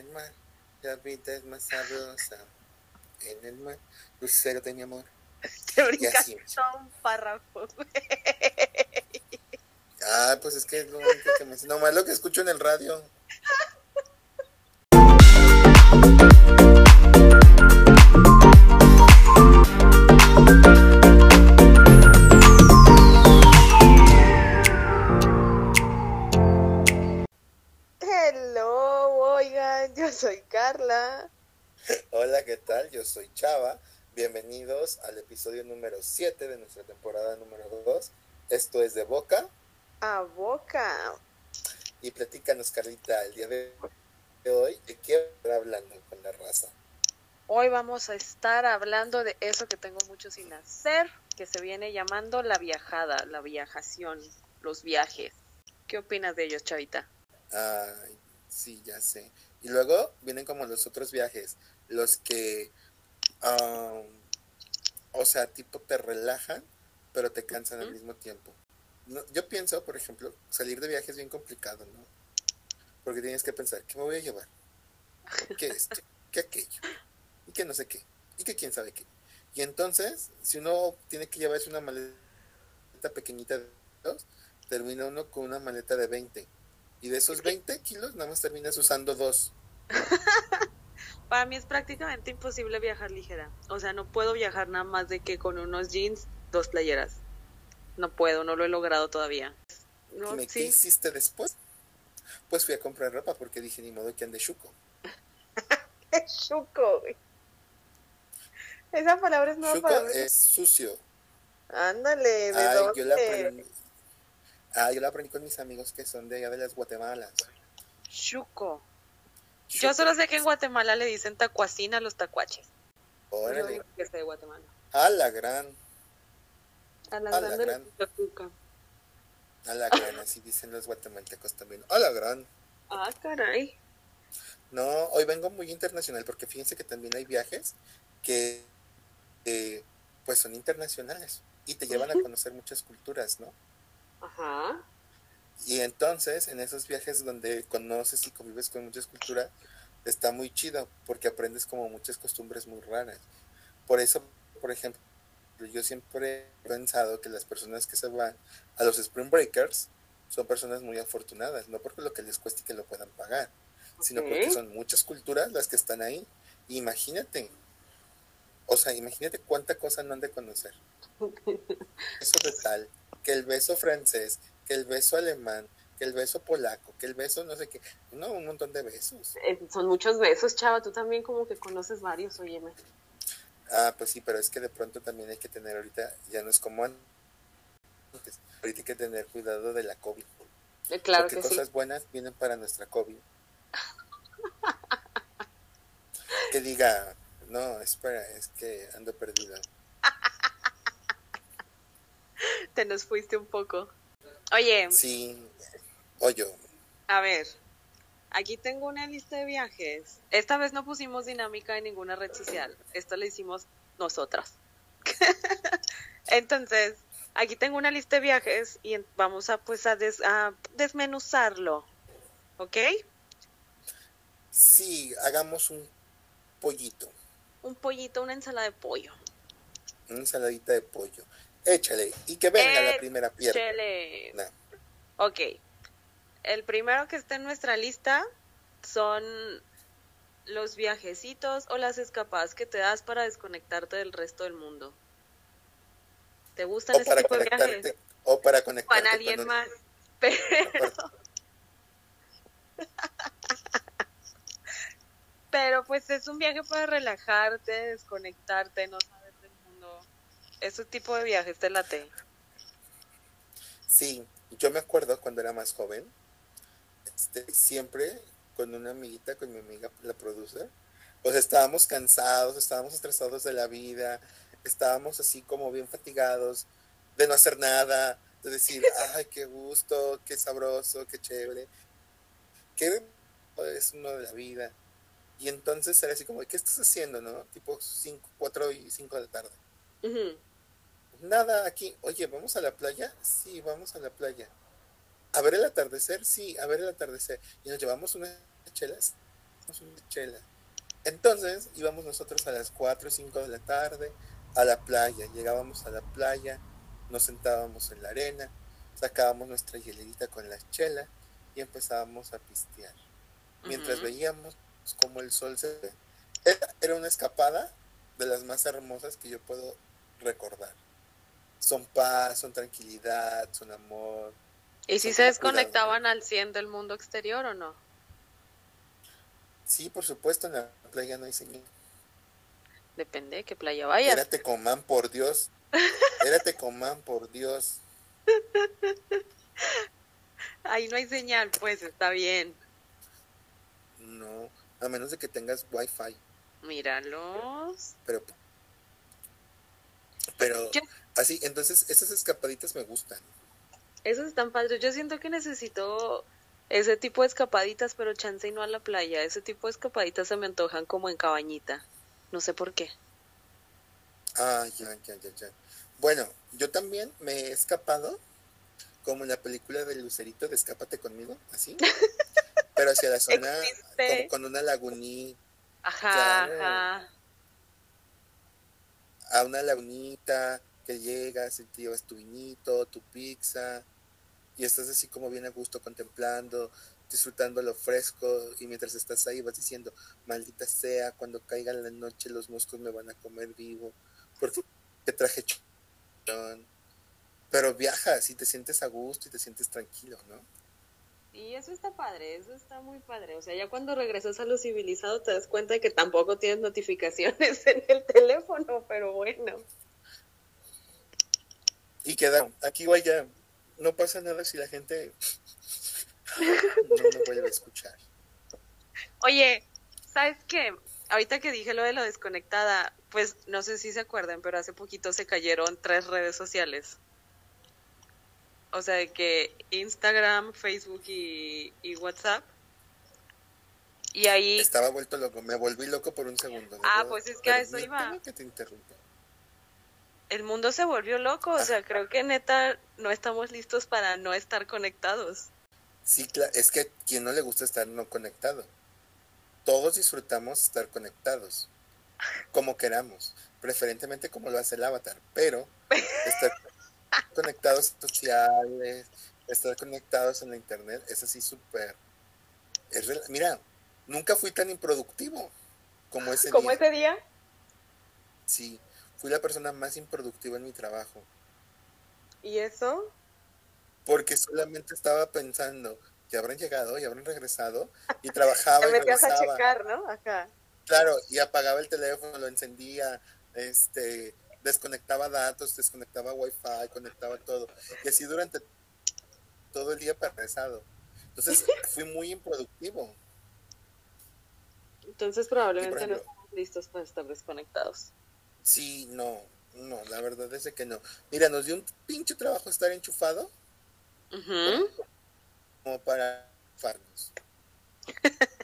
el mar, la vida es más sabrosa. En el mar, lucero de mi amor. Te brincas todo un párrafo. Ah, pues es que es lo único que me Nomás lo que escucho en el radio. Yo soy Chava. Bienvenidos al episodio número 7 de nuestra temporada número 2. Esto es de Boca. A boca. Y platícanos, Carlita, el día de hoy, ¿de qué estar hablando con la raza? Hoy vamos a estar hablando de eso que tengo mucho sin hacer, que se viene llamando la viajada, la viajación, los viajes. ¿Qué opinas de ellos, Chavita? Ay, sí, ya sé. Y luego vienen como los otros viajes, los que, ah, o sea, tipo te relajan, pero te cansan al mismo tiempo. No, yo pienso, por ejemplo, salir de viaje es bien complicado, ¿no? Porque tienes que pensar, ¿qué me voy a llevar? ¿Qué esto? ¿Qué aquello? Y que no sé qué. Y que quién sabe qué. Y entonces, si uno tiene que llevarse una maleta pequeñita de dos, termina uno con una maleta de 20. Y de esos 20 kilos, nada más terminas usando dos. Para mí es prácticamente imposible viajar ligera. O sea, no puedo viajar nada más de que con unos jeans, dos playeras. No puedo, no lo he logrado todavía. No, ¿qué sí. hiciste después? Pues fui a comprar ropa porque dije, ni modo que ande chuco. Chuco, güey. Esa palabra es nueva Chuco para mí. es sucio. Ándale, ¿de Ay, dónde? yo la aprendí. Ah, yo la aprendí con mis amigos que son de allá de las Guatemalas. Chuco. Yo solo sé que en Guatemala le dicen tacuacina a los tacuaches. Órale. único que sé de Guatemala. A la gran, A la A la grande gran. gusta Chuca. a la gran, así dicen los guatemaltecos también. A la gran. Ah, caray. No, hoy vengo muy internacional porque fíjense que también hay viajes que eh, pues son internacionales y te llevan a conocer muchas culturas, ¿no? Ajá. Y entonces en esos viajes donde conoces y convives con muchas culturas, está muy chido porque aprendes como muchas costumbres muy raras. Por eso, por ejemplo, yo siempre he pensado que las personas que se van a los Spring Breakers son personas muy afortunadas, no porque lo que les cueste y que lo puedan pagar, sino porque son muchas culturas las que están ahí. Imagínate, o sea, imagínate cuánta cosa no han de conocer. Eso de tal, que el beso francés, que el beso alemán, que el beso polaco, que el beso no sé qué, no, un montón de besos. Eh, son muchos besos, chava. Tú también como que conoces varios, óyeme. Ah, pues sí, pero es que de pronto también hay que tener ahorita, ya no es como antes, ahorita hay que tener cuidado de la COVID, Eh, claro porque que sí. cosas buenas vienen para nuestra COVID. que diga, no, espera, es que ando perdido. Te nos fuiste un poco. Oye, Sí, oye, a ver. Aquí tengo una lista de viajes. Esta vez no pusimos dinámica en ninguna red social. Esta la hicimos nosotras. Entonces, aquí tengo una lista de viajes y vamos a pues a, des- a desmenuzarlo. ¿Ok? sí, hagamos un pollito. Un pollito, una ensalada de pollo. una ensaladita de pollo. Échale. Y que venga la Eh, primera pierna. Nah. Ok. El primero que está en nuestra lista son los viajecitos o las escapadas que te das para desconectarte del resto del mundo. ¿Te gustan O ese para tipo de viajes? O para conectarte Con alguien con- más. Pero, pero pues es un viaje para relajarte, desconectarte, no mundo. Ese tipo de viajes te late. Sí, yo me acuerdo cuando era más joven, este, siempre con una amiguita, con mi amiga, la producer, pues estábamos cansados, estábamos estresados de la vida, estábamos así como bien fatigados de no hacer nada, de decir, ay, qué gusto, qué sabroso, qué chévere, qué es uno de la vida. Y entonces era así como, ¿qué estás haciendo, no? Tipo 5, 4 y 5 de la tarde. Nada, aquí, oye, ¿vamos a la playa? Sí, vamos a la playa. ¿A ver el atardecer? Sí, a ver el atardecer. Y nos llevamos unas chelas. una chela. Entonces íbamos nosotros a las 4 o 5 de la tarde a la playa. Llegábamos a la playa, nos sentábamos en la arena, sacábamos nuestra hielerita con la chela y empezábamos a pistear. Mientras veíamos cómo el sol se... Era, era una escapada de las más hermosas que yo puedo recordar. Son paz, son tranquilidad, son amor. ¿Y si se desconectaban al 100 del mundo exterior o no? Sí, por supuesto, en la playa no hay señal. Depende de qué playa vayas. Era Tecomán, por Dios. Era Tecomán, por Dios. Ahí no hay señal, pues está bien. No, a menos de que tengas wifi. Míralos. Pero, pero así, entonces esas escapaditas me gustan. Esas están padres. Yo siento que necesito ese tipo de escapaditas, pero chance y no a la playa. Ese tipo de escapaditas se me antojan como en cabañita. No sé por qué. Ah, ya, ya, ya, ya. Bueno, yo también me he escapado, como en la película de Lucerito de Escápate conmigo, así. pero hacia la zona, como con una lagunita. Ajá, ajá. A una lagunita que llegas y te llevas tu vinito, tu pizza, y estás así como bien a gusto contemplando, disfrutando lo fresco y mientras estás ahí vas diciendo, maldita sea, cuando caiga la noche los moscos me van a comer vivo, porque te traje chón. Pero viajas y te sientes a gusto y te sientes tranquilo, ¿no? Y eso está padre, eso está muy padre. O sea, ya cuando regresas a lo civilizado te das cuenta de que tampoco tienes notificaciones en el teléfono, pero bueno. Y queda, aquí vaya, no pasa nada si la gente no me vuelve a escuchar. Oye, ¿sabes qué? Ahorita que dije lo de lo desconectada, pues no sé si se acuerdan, pero hace poquito se cayeron tres redes sociales. O sea, de que Instagram, Facebook y, WhatsApp. Y ahí... Estaba vuelto loco, me volví loco por un segundo. Ah, pues es que a eso iba. Que te interrumpa el mundo se volvió loco, o sea, creo que neta no estamos listos para no estar conectados. Sí, es que a quien no le gusta estar no conectado. Todos disfrutamos estar conectados, como queramos, preferentemente como lo hace el avatar, pero estar conectados sociales, estar conectados en la internet, es así súper... Mira, nunca fui tan improductivo como ese día. ¿Como ese día? Sí, fui la persona más improductiva en mi trabajo. ¿Y eso? Porque solamente estaba pensando, que habrán llegado, y habrán regresado, y trabajaba y regresaba. a checar, ¿no? Acá. Claro, y apagaba el teléfono, lo encendía, este, desconectaba datos, desconectaba wifi, conectaba todo. Y así durante todo el día regresado. Entonces fui muy improductivo. Entonces probablemente no estamos listos para estar desconectados. Sí, no, no, la verdad es que no. Mira, nos dio un pinche trabajo estar enchufado. Como para farnos.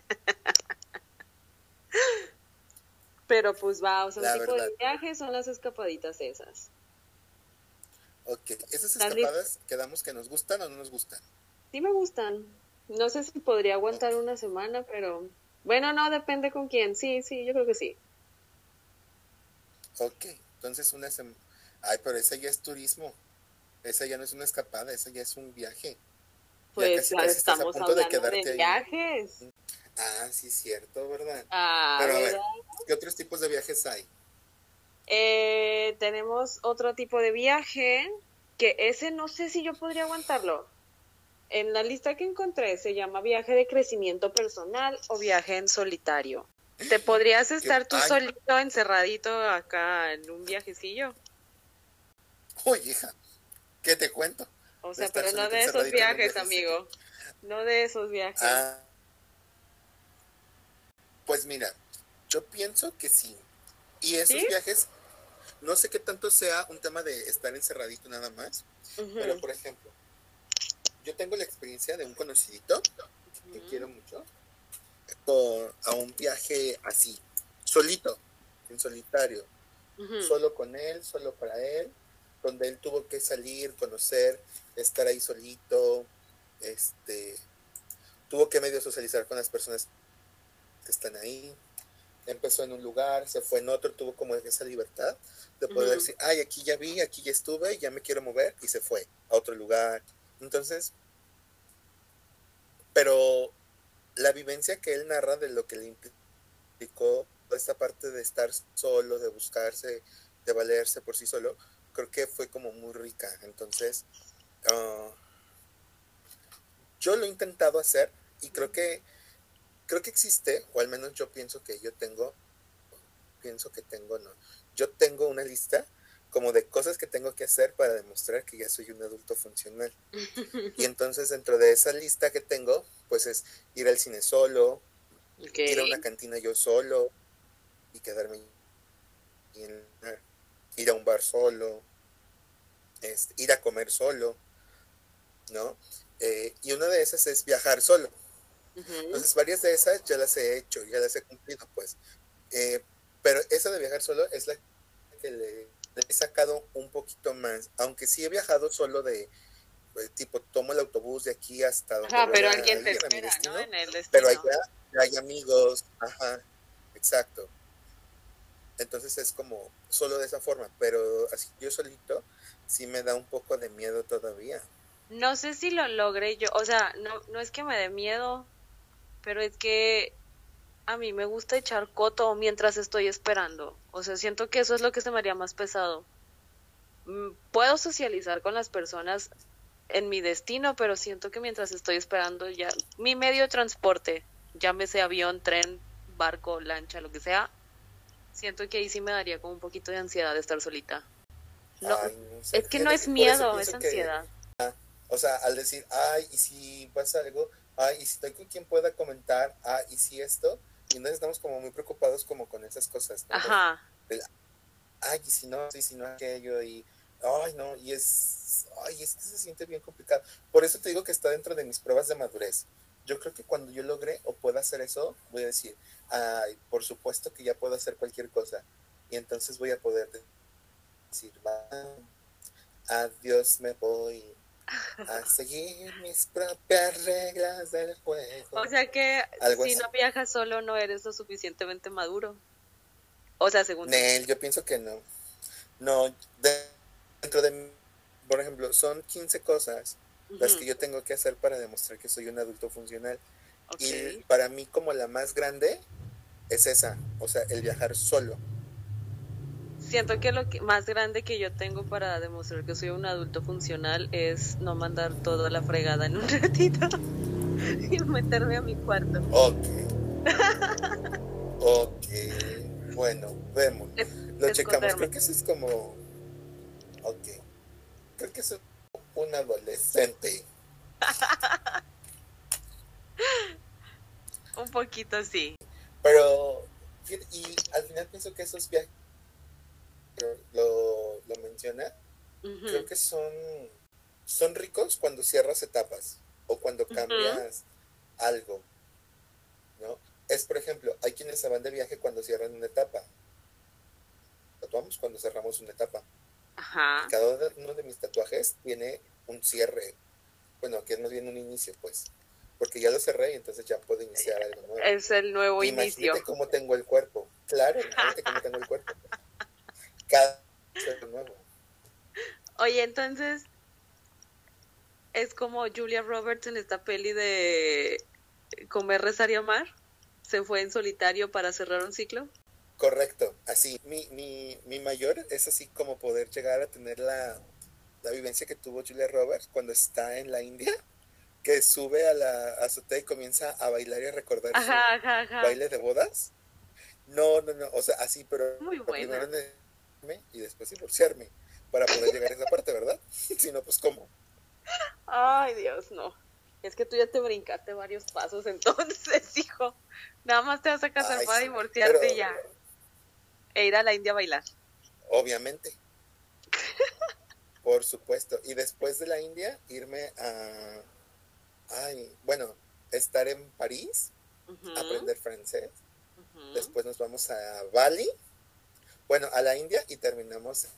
Pero pues va, o sea, un tipo de viaje son las escapaditas esas. Ok, esas escapadas quedamos que nos gustan o no nos gustan. Sí me gustan. No sé si podría aguantar una semana, pero bueno, no, depende con quién. Sí, sí, yo creo que sí. Ok, entonces una semana. Ay, pero esa ya es turismo. Esa ya no es una escapada, esa ya es un viaje. Pues ya estamos hablando de, viajes. Ah, sí, cierto, ¿verdad? Ah, pero a ver, ¿qué otros tipos de viajes hay? Eh, tenemos otro tipo de viaje que ese no sé si yo podría aguantarlo. En la lista que encontré se llama viaje de crecimiento personal o viaje en solitario. ¿Te podrías estar tú solito encerradito acá en un viajecillo? Oye, hija, ¿qué te cuento? O sea, pero no de esos viajes, amigo. No de esos viajes. Ah. Pues mira, yo pienso que sí. Y esos viajes, no sé qué tanto sea un tema de estar encerradito nada más, pero por ejemplo, yo tengo la experiencia de un conocidito que quiero mucho, a un viaje así, solito, en solitario, solo con él, solo para él, donde él tuvo que salir, conocer, estar ahí solito, este, tuvo que medio socializar con las personas que están ahí. Empezó en un lugar, se fue en otro, tuvo como esa libertad de poder decir, ay, aquí ya vi, aquí ya estuve, ya me quiero mover, y se fue a otro lugar. Entonces, pero la vivencia que él narra de lo que le implicó esta parte de estar solo, de buscarse, de valerse por sí solo, creo que fue como muy rica. Entonces, ah, yo lo he intentado hacer y creo que creo que existe, o al menos yo pienso que yo tengo, pienso que tengo, no, yo tengo una lista como de cosas que tengo que hacer para demostrar que ya soy un adulto funcional. Y entonces dentro de esa lista que tengo, pues es ir al cine solo, ir a una cantina yo solo y quedarme ir a un bar solo, este, ir a comer solo, ¿no? Eh, y una de esas es viajar solo. Entonces, varias de esas ya las he hecho, ya las he cumplido, pues. Eh, pero esa de viajar solo es la que le, he sacado un poquito más, aunque sí he viajado solo de, eh, tipo, tomo el autobús de aquí hasta donde ajá, pero alguien te espera, ¿no? En el destino. Pero allá hay amigos, ajá, exacto. Entonces es como solo de esa forma, pero así yo solito sí me da un poco de miedo todavía. No sé si lo logré yo, o sea, no, no es que me dé miedo, pero es que a mí me gusta echar coto mientras estoy esperando. O sea, siento que eso es lo que se me haría más pesado. Mm, puedo socializar con las personas en mi destino, pero siento que mientras estoy esperando ya mi medio de transporte, llámese avión, tren, barco, lancha, lo que sea, siento que ahí sí me daría como un poquito de ansiedad de estar solita. No, es que no es miedo, es ansiedad. O sea, al decir, ay, y si pasa algo, ay, y si estoy con quien pueda comentar, ay, y si esto, y entonces estamos como muy preocupados como con esas cosas. Ajá. ay, y si no, y si no aquello, y, ay, no, y es, ay, es que se siente bien complicado. Por eso te digo que está dentro de mis pruebas de madurez. Yo creo que cuando yo logre o pueda hacer eso, voy a decir, ay, por supuesto que ya puedo hacer cualquier cosa. Y entonces voy a poder decir, va, adiós, me voy a seguir mis propias reglas del juego. O sea que si no viajas solo no eres lo suficientemente maduro. O sea, según... Nel, yo pienso que no. No, dentro de, por ejemplo, son 15 cosas las que yo tengo que hacer para demostrar que soy un adulto funcional. Y para mí como la más grande es esa, o sea, el viajar solo siento que lo más grande que yo tengo para demostrar que soy un adulto funcional es no mandar toda la fregada en un ratito y meterme a mi cuarto. Ok. ok. Bueno, vemos. lo checamos. Creo que eso es como. Ok. Creo que es un adolescente. un poquito sí. Pero, y al final pienso que esos viajes lo, lo menciona, creo que son, son ricos cuando cierras etapas o cuando cambias algo, ¿no? Es, por ejemplo, hay quienes se van de viaje cuando cierran una etapa. Tatuamos cuando cerramos una etapa. Cada uno de mis tatuajes tiene un cierre. Bueno, que no viene un inicio, pues. Porque ya lo cerré y entonces ya puedo iniciar algo nuevo. Es el nuevo inicio. Imagínate cómo tengo el cuerpo. Claro, imagínate cómo tengo el cuerpo cada nuevo. Oye, entonces es como Julia Roberts en esta peli de Comer, Rezar y Amar. Se fue en solitario para cerrar un ciclo. Correcto, así. Mi, mi, mi mayor es así como poder llegar a tener la, la vivencia que tuvo Julia Roberts cuando está en la India, que sube a la azotea y comienza a bailar y a recordar su baile de bodas. No, no, no, o sea, así, pero Muy bueno y después divorciarme para poder llegar a esa parte, ¿verdad? si no, pues ¿cómo? Ay, Dios, no. Es que tú ya te brincaste varios pasos entonces, hijo. Nada más te vas a casar para divorciarte ya. E ir a la India a bailar. Obviamente. Por supuesto. Y después de la India, irme a... Ay, bueno, estar en París, aprender francés. Después nos vamos a Bali bueno, a la India y terminamos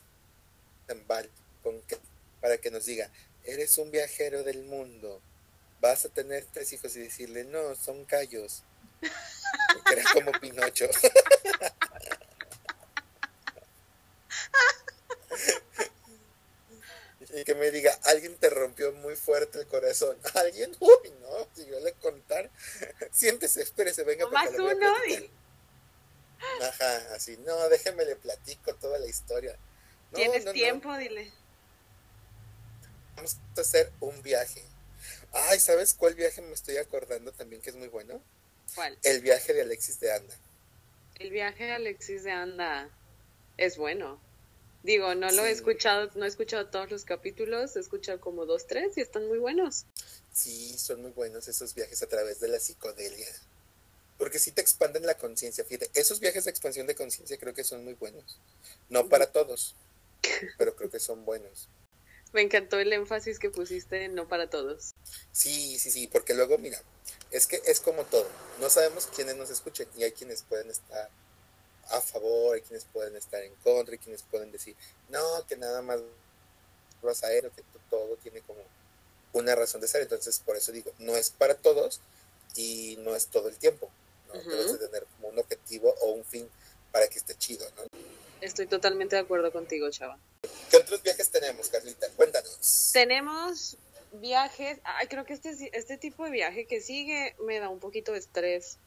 en Bali, con para que nos diga, eres un viajero del mundo, vas a tener tres hijos y decirle, no, son callos. como Pinocho. y que me diga, alguien te rompió muy fuerte el corazón. ¿Alguien? Uy, no, si yo le contar, siéntese, espérese, venga. Más uno y... Ajá, así, no, déjeme le platico toda la historia. ¿Tienes tiempo? Dile. Vamos a hacer un viaje. Ay, ¿sabes cuál viaje me estoy acordando también que es muy bueno? ¿Cuál? El viaje de Alexis de Anda. El viaje de Alexis de Anda es bueno. Digo, no lo he escuchado, no he escuchado todos los capítulos, he escuchado como dos, tres y están muy buenos. Sí, son muy buenos esos viajes a través de la psicodelia. Porque sí te expanden la conciencia, fíjate, esos viajes de expansión de conciencia creo que son muy buenos. No para todos, pero creo que son buenos. Me encantó el énfasis que pusiste en no para todos. Sí, sí, sí, porque luego, mira, es que es como todo. No sabemos quiénes nos escuchen y hay quienes pueden estar a favor, hay quienes pueden estar en contra, hay quienes pueden decir, no, que nada más vas a ir, que todo tiene como una razón de ser. Entonces, por eso digo, no es para todos y no es todo el tiempo. ¿No? Debes de tener como un objetivo o un fin para que esté chido, ¿no? Estoy totalmente de acuerdo contigo, Chava. ¿Qué otros viajes tenemos, Carlita? Cuéntanos. Tenemos viajes, ay, creo que este, este tipo de viaje que sigue me da un poquito de estrés.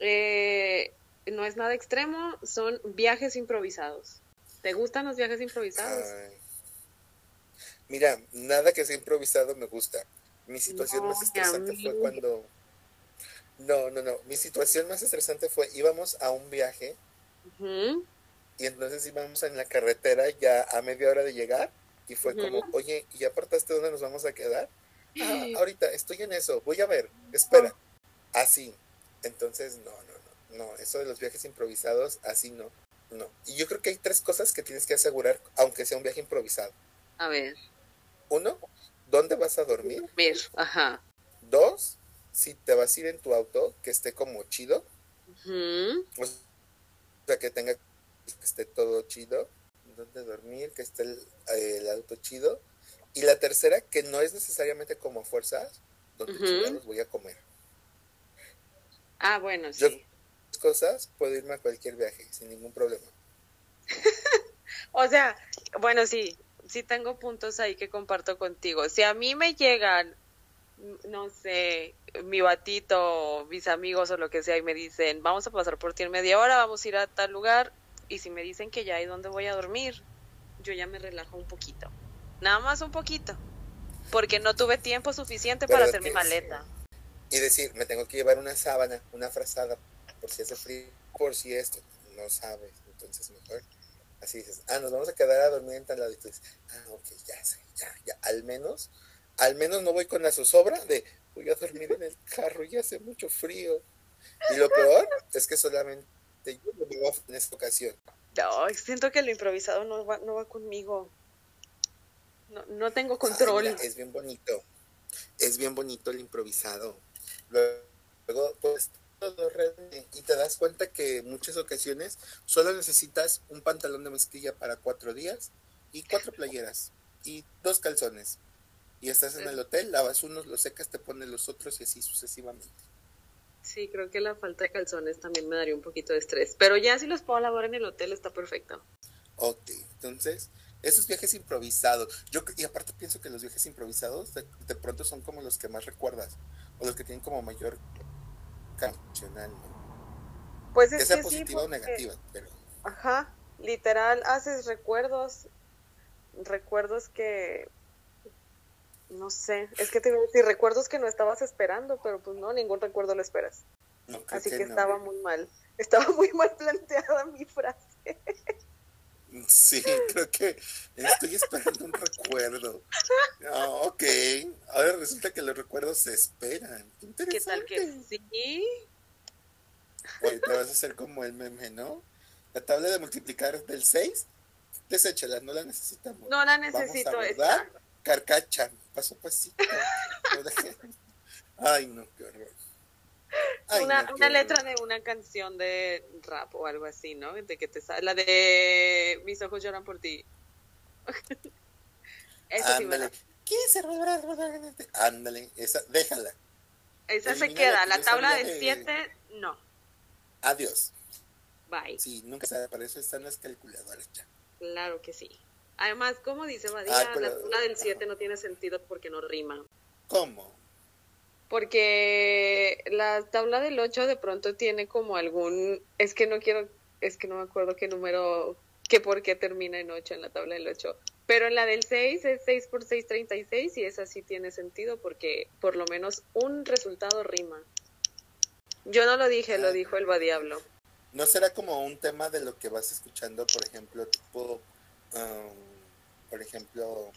Eh, no es nada extremo, son viajes improvisados. ¿Te gustan los viajes improvisados? Mira, nada que sea improvisado me gusta. Mi situación más estresante fue cuando... No, no, no. Mi situación más estresante fue, íbamos a un viaje y entonces íbamos en la carretera ya a media hora de llegar y fue como, oye, ¿y apartaste dónde nos vamos a quedar? Ah, ahorita estoy en eso, voy a ver, espera. Así. Entonces, no, no, no, no, eso de los viajes improvisados, así no, no. Y yo creo que hay tres cosas que tienes que asegurar, aunque sea un viaje improvisado. A ver. Uno, ¿dónde vas a dormir? Ver, ajá. Dos, si te vas a ir en tu auto, que esté como chido. O sea, que tenga, que esté todo chido donde dormir, que esté el, auto chido. Y la tercera, que no es necesariamente como fuerzas, donde los voy a comer. Ah, bueno, sí. Yo, cosas, puedo irme a cualquier viaje sin ningún problema. o sea, bueno, sí, sí tengo puntos ahí que comparto contigo. Si a mí me llegan, no sé, mi batito, mis amigos o lo que sea, y me dicen, vamos a pasar por ti en media hora, vamos a ir a tal lugar, y si me dicen que ya hay donde voy a dormir, yo ya me relajo un poquito. Nada más un poquito. Porque no tuve tiempo suficiente para hacer mi maleta. Y decir, me tengo que llevar una sábana, una frazada, por si hace frío, por si esto. No sabes, entonces mejor. Así dices, ah, nos vamos a quedar a dormir en tal lado. Y tú dices, ah, ok, ya sé, ya, ya. Al menos, al menos no voy con la zozobra de voy a dormir en el carro y hace mucho frío. Y lo peor es que solamente en esta ocasión. No, siento que lo improvisado no va, no va conmigo. No, no tengo control. es bien bonito. Es bien bonito el improvisado. Luego, pues, todo y te das cuenta que en muchas ocasiones solo necesitas un pantalón de mezclilla para cuatro días y cuatro playeras y dos calzones. Y estás en el hotel, lavas unos, los secas, te pones los otros y así sucesivamente. Sí, creo que la falta de calzones también me daría un poquito de estrés. Pero ya si los puedo lavar en el hotel está perfecto. Ok, entonces, esos viajes improvisados. Yo, y aparte pienso que los viajes improvisados de, pronto son como los que más recuerdas. O los que tienen como mayor emocional. Pues es que positiva o negativa, pero. Ajá, literal, haces recuerdos. Recuerdos que no sé, es que te iba a decir recuerdos que no estabas esperando, pero pues no, ningún recuerdo lo esperas. Así que, estaba muy mal, estaba muy mal planteada mi frase. Sí, creo que estoy esperando un recuerdo. Ah, ok, ahora resulta que los recuerdos se esperan. ¿Qué tal que sí? Oye, te vas a hacer como el meme, ¿no? La tabla de multiplicar del 6, deséchala, no la necesitamos. No la necesito. Vamos a carcacha, paso a pasito. Ay, no, qué horror. una, una letra de una canción de rap o algo así, ¿no? De que te la de Mis ojos lloran por ti. Eso Ándale. Sí ¿Qué se Ándale, esa, déjala. Esa se queda, la tabla del 7, no. Adiós. Bye. Sí, nunca para eso están las calculadoras ya. Claro que sí. Además, como dice Badía, la tabla del 7 no tiene sentido porque no rima. ¿Cómo? Porque la tabla del 8 de pronto tiene como algún, es que no quiero, es que no me acuerdo qué número, qué por qué termina en 8 en la tabla del 8. Pero en la del 6 es 6 por 6, 36 y esa sí tiene sentido porque por lo menos un resultado rima. Yo no lo dije, lo ah. dijo el Badiablo. ¿No será como un tema de lo que vas escuchando, por ejemplo, tipo, um, por ejemplo,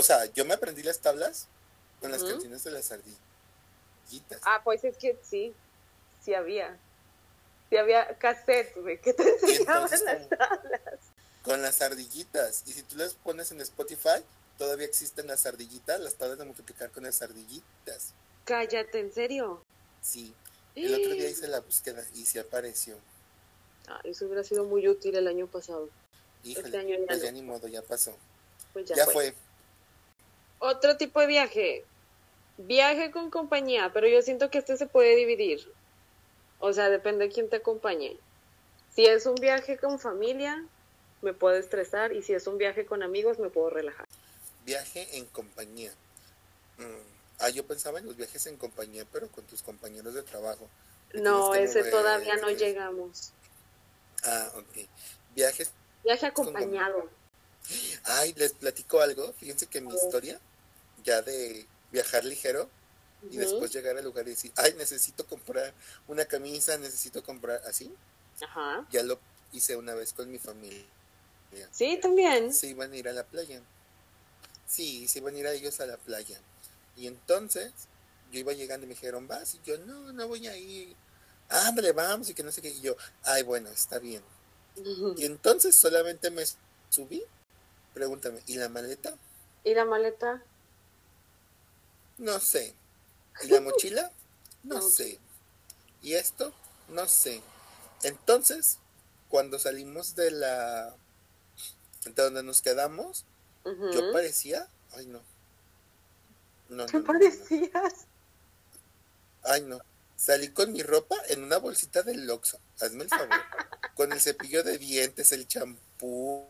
o sea, yo me aprendí las tablas con las canciones de las ardillitas. Ah, pues es que sí, sí había. Sí había cassettes, güey, que te enseñaban las tablas. Con las ardillitas. Y si tú las pones en Spotify, todavía existen las ardillitas, las tablas de multiplicar con las ardillitas. Cállate, ¿en serio? Sí. El otro día hice la búsqueda y sí apareció. Ah, eso hubiera sido muy útil el año pasado. Híjole, este año ya pues ya ni modo, ya pasó. Pues ya, fue. Otro tipo de viaje. Viaje con compañía, pero yo siento que este se puede dividir. O sea, depende de quién te acompañe. Si es un viaje con familia, me puedo estresar y si es un viaje con amigos, me puedo relajar. Viaje en compañía. Mm. Ah, yo pensaba en los viajes en compañía, pero con tus compañeros de trabajo. No, ese todavía no llegamos. Ah, ok. Viajes. Viaje acompañado. Ay, les platico algo. Fíjense que mi historia, ya de viajar ligero y después llegar al lugar y decir, ay, necesito comprar una camisa, necesito comprar así. Ajá. Ya lo hice una vez con mi familia. Sí, también. Se iban a ir a la playa. Sí, se iban a ir a ellos a la playa. Y entonces yo iba llegando y me dijeron, vas, y yo, no, no voy a ir. Ah, hombre, vamos, y que no sé qué. Y yo, ay, bueno, está bien. Y entonces solamente me subí. Pregúntame, ¿y la maleta? ¿Y la maleta? No sé. ¿Y la mochila? No sé. ¿Y esto? No sé. Entonces, cuando salimos de la... de donde nos quedamos, yo parecía... Ay, no. No, ¿Qué parecías? Ay, no. Salí con mi ropa en una bolsita del Loxo. Hazme el favor. con el cepillo de dientes, el champú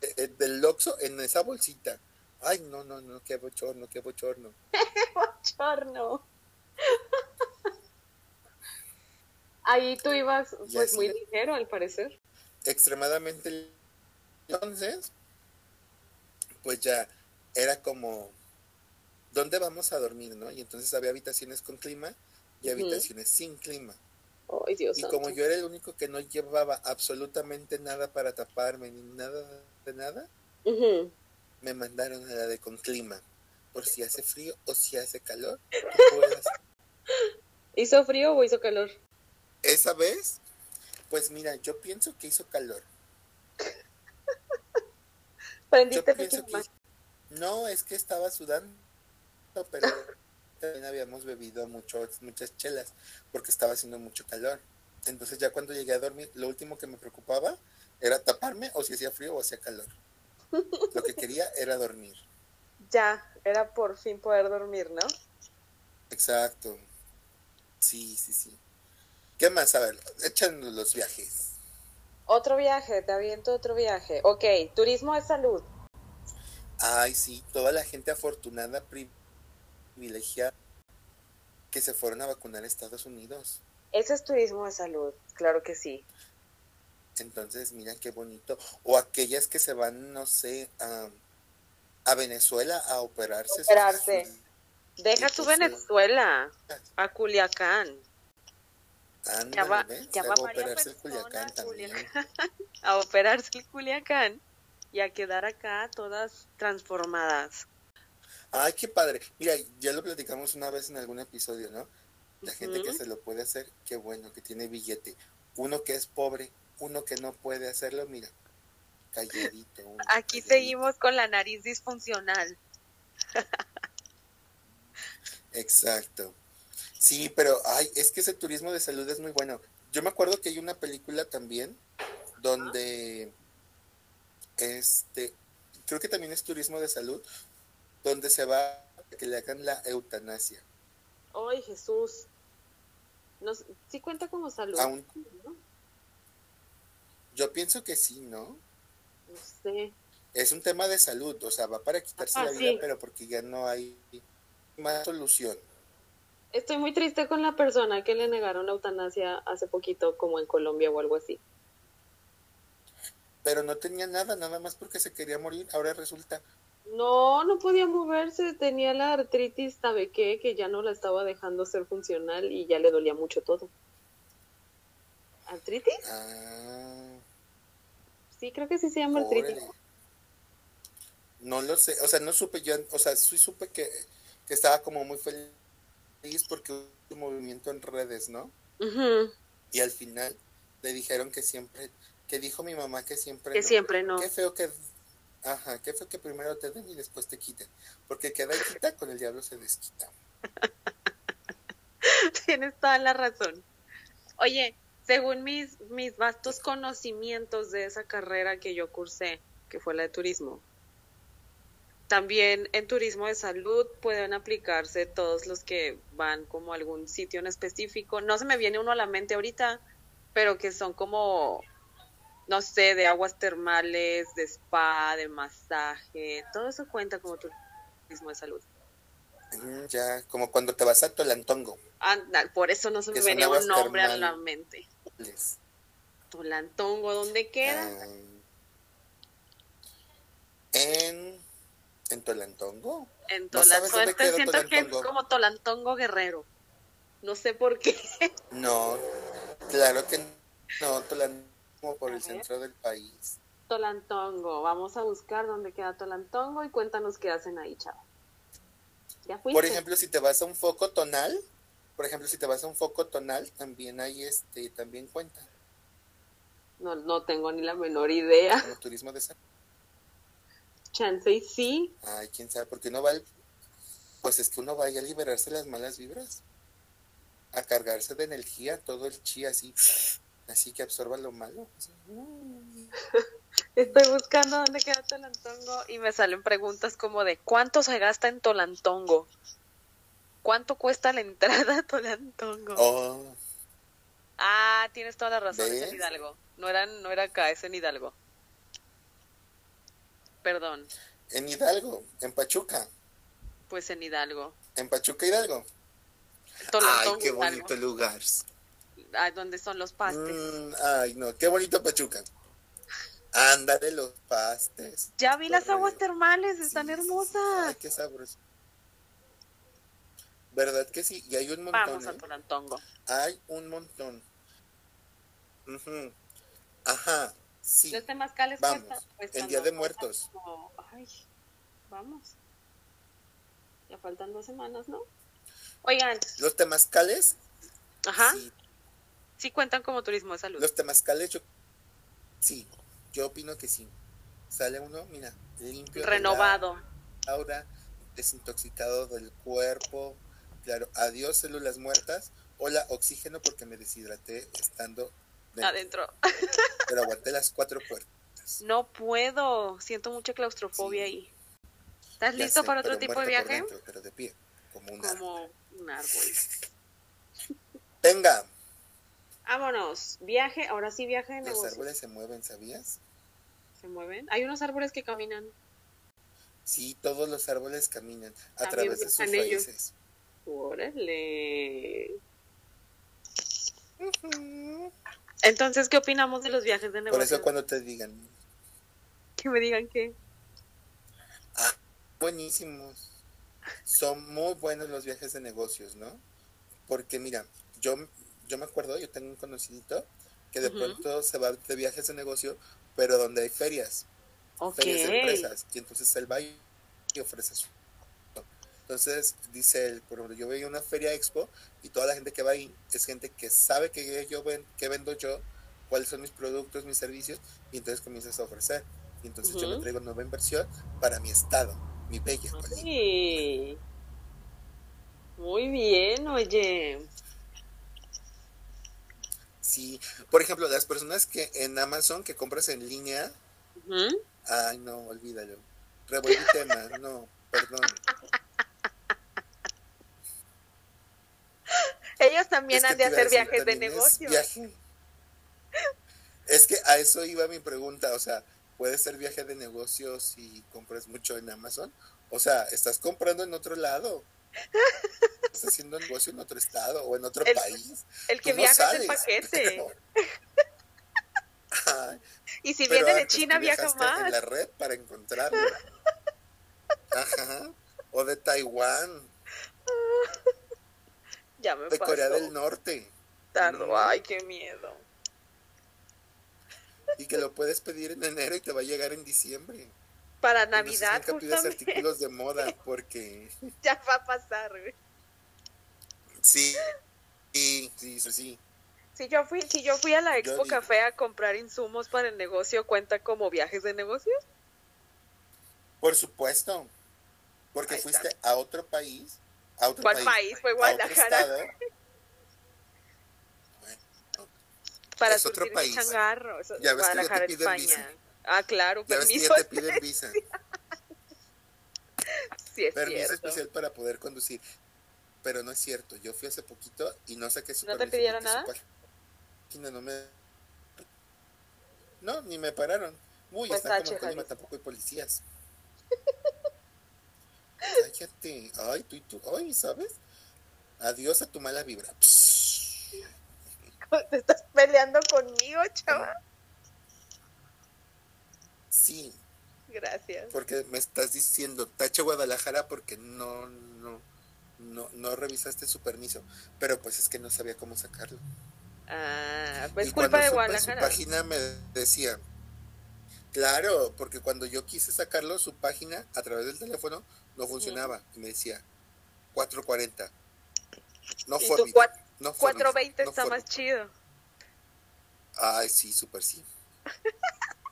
eh, eh, del Loxo en esa bolsita. Ay, no, no, no, qué bochorno, qué bochorno. qué bochorno. Ahí tú ibas pues muy ligero al parecer. Extremadamente. Entonces, pues ya era como ¿dónde vamos a dormir, no? Y entonces había habitaciones con clima y habitaciones sin clima. Dios y como yo era el único que no llevaba absolutamente nada para taparme ni nada de nada, me mandaron a la de con clima. Por si hace frío o si hace calor, ¿Hizo frío o hizo calor? Esa vez, pues mira, yo pienso que hizo calor. ¿Prendiste No, es que estaba sudando pero también habíamos bebido mucho, muchas chelas porque estaba haciendo mucho calor. Entonces ya cuando llegué a dormir, lo último que me preocupaba era taparme o si hacía frío o hacía calor. Lo que quería era dormir. Ya, era por fin poder dormir, ¿no? Exacto. Sí, sí, sí. ¿Qué más? A ver, echan los viajes. Otro viaje, te aviento otro viaje. Ok, turismo de salud. Ay, sí, toda la gente afortunada, privilegiada que se fueron a vacunar a Estados Unidos. Ese es turismo de salud, claro que sí. Entonces, mira qué bonito. O aquellas que se van, no sé, a, a Venezuela a operarse. Operarse. Deja tu Venezuela, a Culiacán. ya va, ya va a operarse el Culiacán también. a operarse el Culiacán y a quedar acá todas transformadas. Ay, qué padre. Mira, ya lo platicamos una vez en algún episodio, ¿no? La gente que se lo puede hacer, qué bueno, que tiene billete. Uno que es pobre, uno que no puede hacerlo, mira, calladito. Aquí seguimos con la nariz disfuncional. Exacto. Sí, pero ay, es que ese turismo de salud es muy bueno. Yo me acuerdo que hay una película también donde este creo que también es turismo de salud, donde se va a que le hagan la eutanasia. ¡Ay, Jesús! No, sí cuenta como salud. Aún- Yo pienso que sí, ¿no? No sé. Es un tema de salud, o sea, va para quitarse Ah, la vida, sí. pero porque ya no hay más solución. Estoy muy triste con la persona que le negaron la eutanasia hace poquito, como en Colombia o algo así. Pero no tenía nada, nada más porque se quería morir. Ahora resulta, No, no podía moverse, tenía la artritis tabeque que ya no la estaba dejando ser funcional y ya le dolía mucho todo. ¿Artritis? ah, Sí, creo que sí se llama artritis. No lo sé, o sea, no supe yo, o sea, sí supe que, que estaba como muy feliz porque hubo un movimiento en redes, ¿no? Y al final le dijeron que siempre, que dijo mi mamá que siempre Que no. siempre no. Qué feo que, ajá, qué feo que primero te den y después te quiten. Porque queda quita, con el diablo se desquita. Tienes toda la razón. Oye, según mis, mis vastos conocimientos de esa carrera que yo cursé, que fue la de turismo, también en turismo de salud pueden aplicarse todos los que van como a algún sitio en específico. No se me viene uno a la mente ahorita, pero que son como, no sé, de aguas termales, de spa, de masaje, todo eso cuenta como turismo de salud. Mm, Ya, como cuando te vas a Tolantongo. Anda, por eso no se me venía un nombre a la mente. Tolantongo, ¿dónde queda? ah, en, en Tolantongo. en ¿no Tolantongo. dónde queda siento que es como Tolantongo Guerrero. No sé por qué. No, claro que no, Tolantongo por A el ver. centro del país. Tolantongo. Vamos a buscar dónde queda Tolantongo y cuéntanos qué hacen ahí, chavo. ¿Ya fuiste? Por ejemplo, si te vas a un foco tonal, por ejemplo, si te vas a un foco tonal, también hay este, también cuenta, No, no tengo ni la menor idea. como turismo de salud. Chance y sí. Ay, quién sabe, porque uno va, al- pues es que uno va ahí a liberarse las malas vibras, a cargarse de energía, todo el chi así, así que absorba lo malo. así. Estoy buscando dónde queda Tolantongo y me salen preguntas como de ¿cuánto se gasta en Tolantongo? ¿Cuánto cuesta la entrada a Tolantongo? Oh, Ah, tienes toda la razón, es en Hidalgo. No era, no era acá, es en Hidalgo. Perdón, en Hidalgo, en Pachuca, pues en Hidalgo. en Pachuca Hidalgo. Tolantongo, Ay, qué Hidalgo. bonito lugar. Ah, donde son los pastes. Mm, ay, no, qué bonito Pachuca. Ándale los pastes. ya vi las aguas termales, están Sí, hermosas. Ay, qué sabroso. ¿Verdad que sí? Y hay un montón. Vamos a ¿eh? Hay un montón. Ajá, sí. Los temazcales Vamos, cuestan, el Día de Muertos. como- Ay, vamos. Ya faltan dos semanas, ¿no? Oigan, Los temazcales, ajá, sí. Sí cuentan como turismo de salud. Los temazcales, yo, sí. Yo opino que sí. Sale uno, mira, limpio. de la Renovado. aura, desintoxicado del cuerpo. Claro, adiós células muertas. Hola, oxígeno porque me deshidraté estando dentro. Adentro. Pero aguanté las cuatro puertas. No puedo, siento mucha claustrofobia Sí. ahí. ¿Estás Ya listo sé, para otro tipo de viaje? dentro, pero de pie, como un árbol. Como un árbol. Venga, Vámonos, viaje, ahora sí viaje de los negocios. árboles se mueven, ¿sabías? ¿Se mueven? Hay unos árboles que caminan. Sí, todos los árboles caminan a También través de sus ellos. raíces. Órale. Entonces, ¿qué opinamos de los viajes de Por negocios? eso cuando te digan, Que me digan que ah, buenísimos, son muy buenos los viajes de negocios, ¿no? Porque mira, yo, yo me acuerdo, yo tengo un conocidito que de pronto se va de viajes de negocio, pero donde hay ferias, ferias de empresas, y entonces él va y ofrece su... Entonces, dice él, por ejemplo, yo veía una feria expo y toda la gente que va ahí es gente que sabe que yo ven, que vendo yo, cuáles son mis productos, mis servicios, y entonces comienzas a ofrecer. Y entonces yo me traigo nueva inversión para mi estado, mi bella. Sí. Muy bien, oye. Sí, por ejemplo, las personas que en Amazon que compras en línea, ay no, olvídalo. Revolví tema, no, perdón. Ellos también han de hacer viajes de negocio. Es, que a eso iba mi pregunta, o sea, ¿puede ser viaje de negocios si compras mucho en Amazon? O sea, estás comprando en otro lado. Estás haciendo negocio en otro estado o en otro país. El que viaja es el paquete. y si viene de China, viaja más. En la red para encontrarlo. Ajá. O de Taiwán. Ya me de Corea del Norte. Tardo, ay, qué miedo. Y que lo puedes pedir en enero y te va a llegar en diciembre. Para Navidad, nunca pides artículos de moda porque... ya va a pasar, güey. Sí, sí, sí, sí. Si yo fui, si yo fui a la Expo Café a comprar insumos para el negocio, ¿cuenta como viajes de negocios? Por supuesto. Porque fuiste a otro país ¿Cuál país? Fue Guadalajara. Para es otro país. changarro. ya ves Guadalajara, que te España. Visa. Ah, claro, ya permiso. Ves que te piden visa. sí, es permiso cierto. especial para poder conducir. Pero no es cierto. Yo fui hace poquito y no saqué su ¿No te pidieron nada? No me. No, ni me pararon. Uy, pues están como en tampoco hay policías. Cállate. Ay, tú y tú. Ay, ¿sabes? Adiós a tu mala vibra. ¿Te estás peleando conmigo, chava? Sí. Gracias. Porque me estás diciendo, tacha Guadalajara porque no, no, no, no revisaste su permiso. Pero pues es que no sabía cómo sacarlo. Ah, pues culpa de Guadalajara. Su página me decía, Claro, porque cuando yo quise sacarlo, su página a través del teléfono no funcionaba. Y me decía 440. No fue. No 420 está más chido. Ay, sí, súper sí.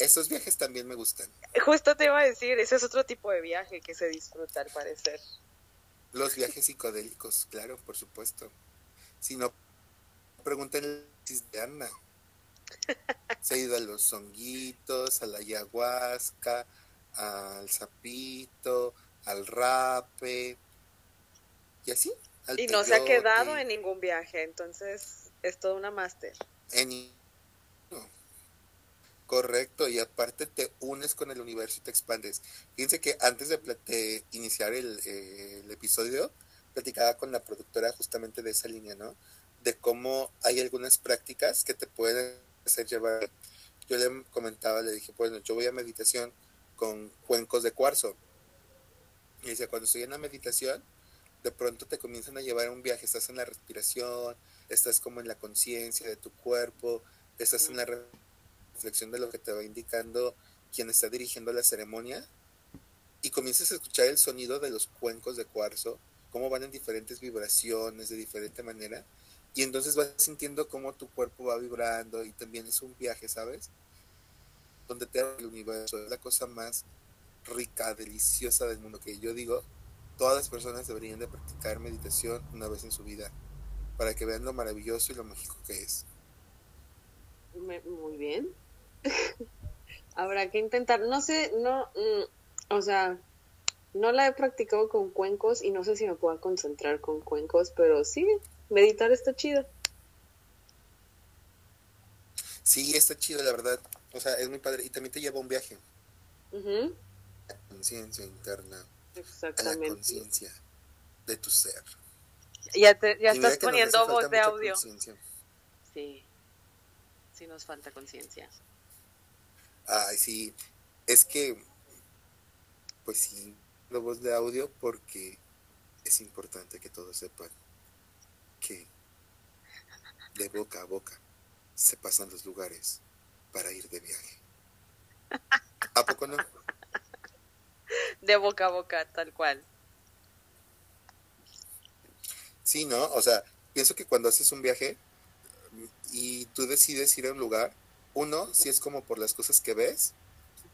Esos viajes también me gustan. Justo te iba a decir, ese es otro tipo de viaje que se disfruta al parecer. Los viajes psicodélicos, claro, por supuesto. Si no Pregúntenle de Ana. Se ha ido a los zonguitos, a la ayahuasca, al sapito, al rape, y así. y no se ha quedado en ningún viaje, entonces es toda una máster. En... Correcto, y aparte te unes con el universo y te expandes. Fíjense que antes de, iniciar el, eh, el episodio, platicaba con la productora justamente de esa línea, ¿no? de cómo hay algunas prácticas que te pueden hacer llevar. Yo le comentaba, le dije, bueno, yo voy a meditación con cuencos de cuarzo. Y dice, cuando estoy en la meditación, de pronto te comienzan a llevar a un viaje, estás en la respiración, estás como en la conciencia de tu cuerpo, estás en la reflexión de lo que te va indicando quien está dirigiendo la ceremonia y comienzas a escuchar el sonido de los cuencos de cuarzo, cómo van en diferentes vibraciones, de diferente manera, y entonces vas sintiendo cómo tu cuerpo va vibrando y también es un viaje, ¿sabes? Donde te abre el universo, es la cosa más rica, deliciosa del mundo que yo digo, todas las personas deberían de practicar meditación una vez en su vida para que vean lo maravilloso y lo mágico que es. Muy bien. Habrá que intentar, no sé, no, mm, o sea, no la he practicado con cuencos y no sé si me puedo concentrar con cuencos, pero sí, meditar está chido. Sí, está chido, la verdad. O sea, es muy padre. Y también te lleva un viaje. La conciencia interna. Exactamente. la conciencia de tu ser. Ya, ya estás poniendo voz de audio. Sí. Sí nos falta conciencia. Ay, sí. Es que, pues sí, la voz de audio porque es importante que todos sepan que de boca a boca se pasan los lugares para ir de viaje. ¿A poco no? De boca a boca, tal cual. Sí, ¿no? O sea, pienso que cuando haces un viaje y tú decides ir a un lugar, uno, si es como por las cosas que ves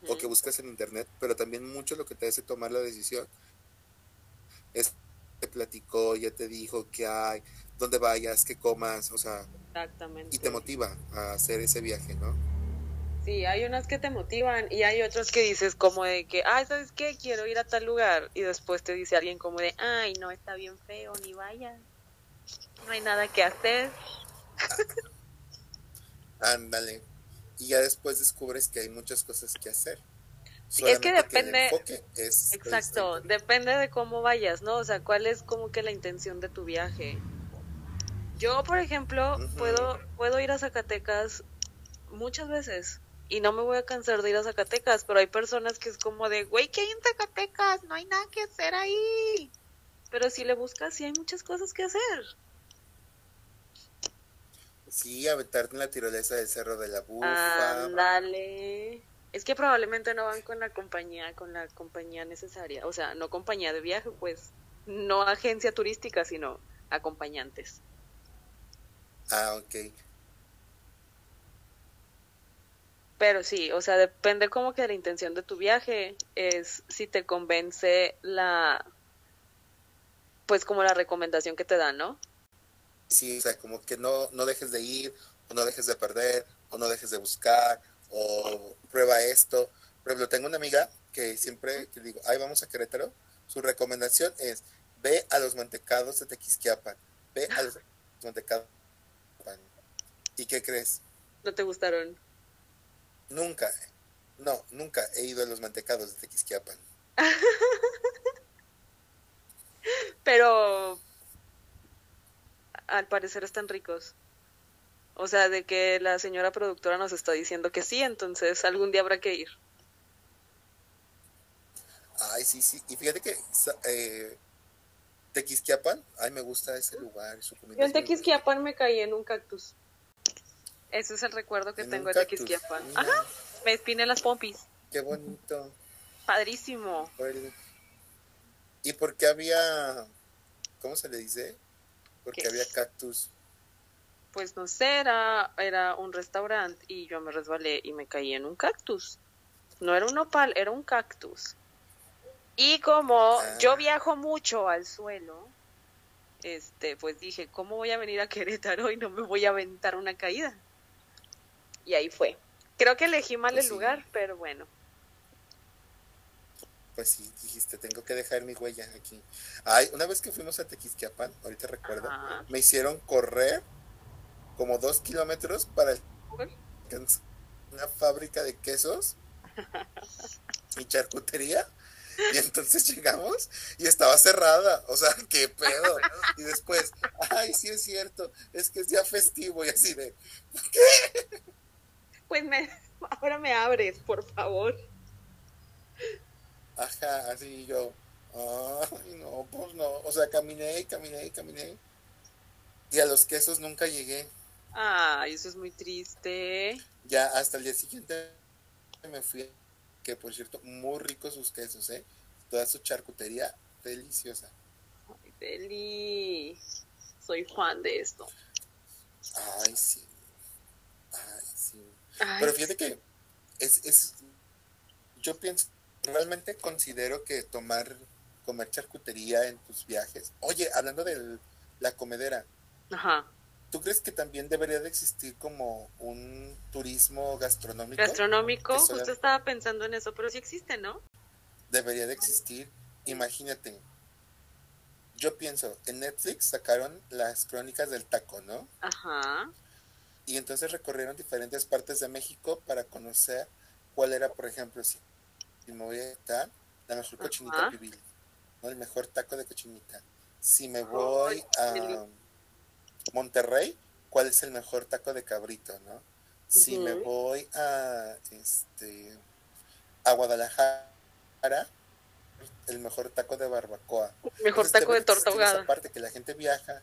o que buscas en internet, pero también mucho lo que te hace tomar la decisión es te platicó, ya te dijo que hay, dónde vayas, qué comas, o sea, Exactamente. y te motiva a hacer ese viaje, ¿no? Sí, hay unas que te motivan y hay otras que dices como de que, ay, ¿sabes qué? Quiero ir a tal lugar. Y después te dice alguien como de, ay, no, está bien feo, ni vayas. No hay nada que hacer. Ándale. Y ya después descubres que hay muchas cosas que hacer. es que depende. exacto, depende de cómo vayas, ¿no? O sea, cuál es como que la intención de tu viaje. Yo, por ejemplo, puedo, puedo ir a Zacatecas muchas veces y no me voy a cansar de ir a Zacatecas, pero hay personas que es como de, güey, ¿qué hay en Zacatecas? No hay nada que hacer ahí. Pero si le buscas, sí hay muchas cosas que hacer. Sí, aventarte en la tirolesa del Cerro de la Bufa. Dale. Es que probablemente no van con la compañía, con la compañía necesaria. O sea, no compañía de viaje, pues. No agencia turística, sino acompañantes. Ah, ok. Pero sí, o sea, depende como que de la intención de tu viaje, es si te convence la, pues como la recomendación que te dan, ¿no? Sí, o sea, como que no, no dejes de ir, o no dejes de perder, o no dejes de buscar, o prueba esto. Por ejemplo, tengo una amiga que siempre que digo, ay, vamos a Querétaro, su recomendación es, ve a los mantecados de Tequisquiapan, ve a los mantecados. ¿Y qué crees? ¿No te gustaron? Nunca, no, nunca he ido a los mantecados de Tequisquiapan. Pero al parecer están ricos. O sea, de que la señora productora nos está diciendo que sí, entonces algún día habrá que ir. Ay, sí, sí. Y fíjate que eh, Tequisquiapan, ay, me gusta ese lugar. Su Yo en Tequisquiapan me caí en un cactus. Ese es el recuerdo que tengo de Tequisquiapan. Ajá, me espiné las pompis. Qué bonito. Padrísimo. ¿Y por qué había, cómo se le dice? Porque había cactus. Pues no sé, era, era un restaurante y yo me resbalé y me caí en un cactus. No era un opal, era un cactus. Y como ah. yo viajo mucho al suelo, este, pues dije, ¿cómo voy a venir a Querétaro y no me voy a aventar una caída? y ahí fue. Creo que elegí mal pues el lugar, pero bueno. Pues sí, dijiste, tengo que dejar mi huella aquí. Ay, una vez que fuimos a Tequisquiapan, ahorita recuerdo, me hicieron correr como dos kilómetros para una fábrica de quesos y charcutería. Y entonces llegamos y estaba cerrada. O sea, qué pedo. Y después, ay, sí es cierto, es que es día festivo y así de, ¿qué? pues me, ahora me abres, por favor. Ajá, así yo, ay, no, pues no, o sea, caminé y caminé y caminé. Y a los quesos nunca llegué. Ay, eso es muy triste. Ya hasta el día siguiente me fui, que por cierto, muy ricos sus quesos, ¿eh? Toda su charcutería deliciosa. Ay, deli. Soy fan de esto. Ay, sí. Pero fíjate que es, es, yo pienso, realmente considero que tomar, comer charcutería en tus viajes. Oye, hablando de la comedera. Ajá. ¿Tú crees que también debería de existir como un turismo gastronómico? Gastronómico, justo estaba pensando en eso, pero sí existe, ¿no? Debería de existir. Imagínate. Yo pienso, en Netflix sacaron las crónicas del taco, ¿no? Ajá y entonces recorrieron diferentes partes de México para conocer cuál era, por ejemplo, si, me voy a estar, la mejor cochinita pibil, ¿no? el mejor taco de cochinita. Si me voy a Monterrey, ¿cuál es el mejor taco de cabrito, no? Si me voy a este a Guadalajara, el mejor taco de barbacoa. Mejor taco de torta ahogada. Aparte que la gente viaja.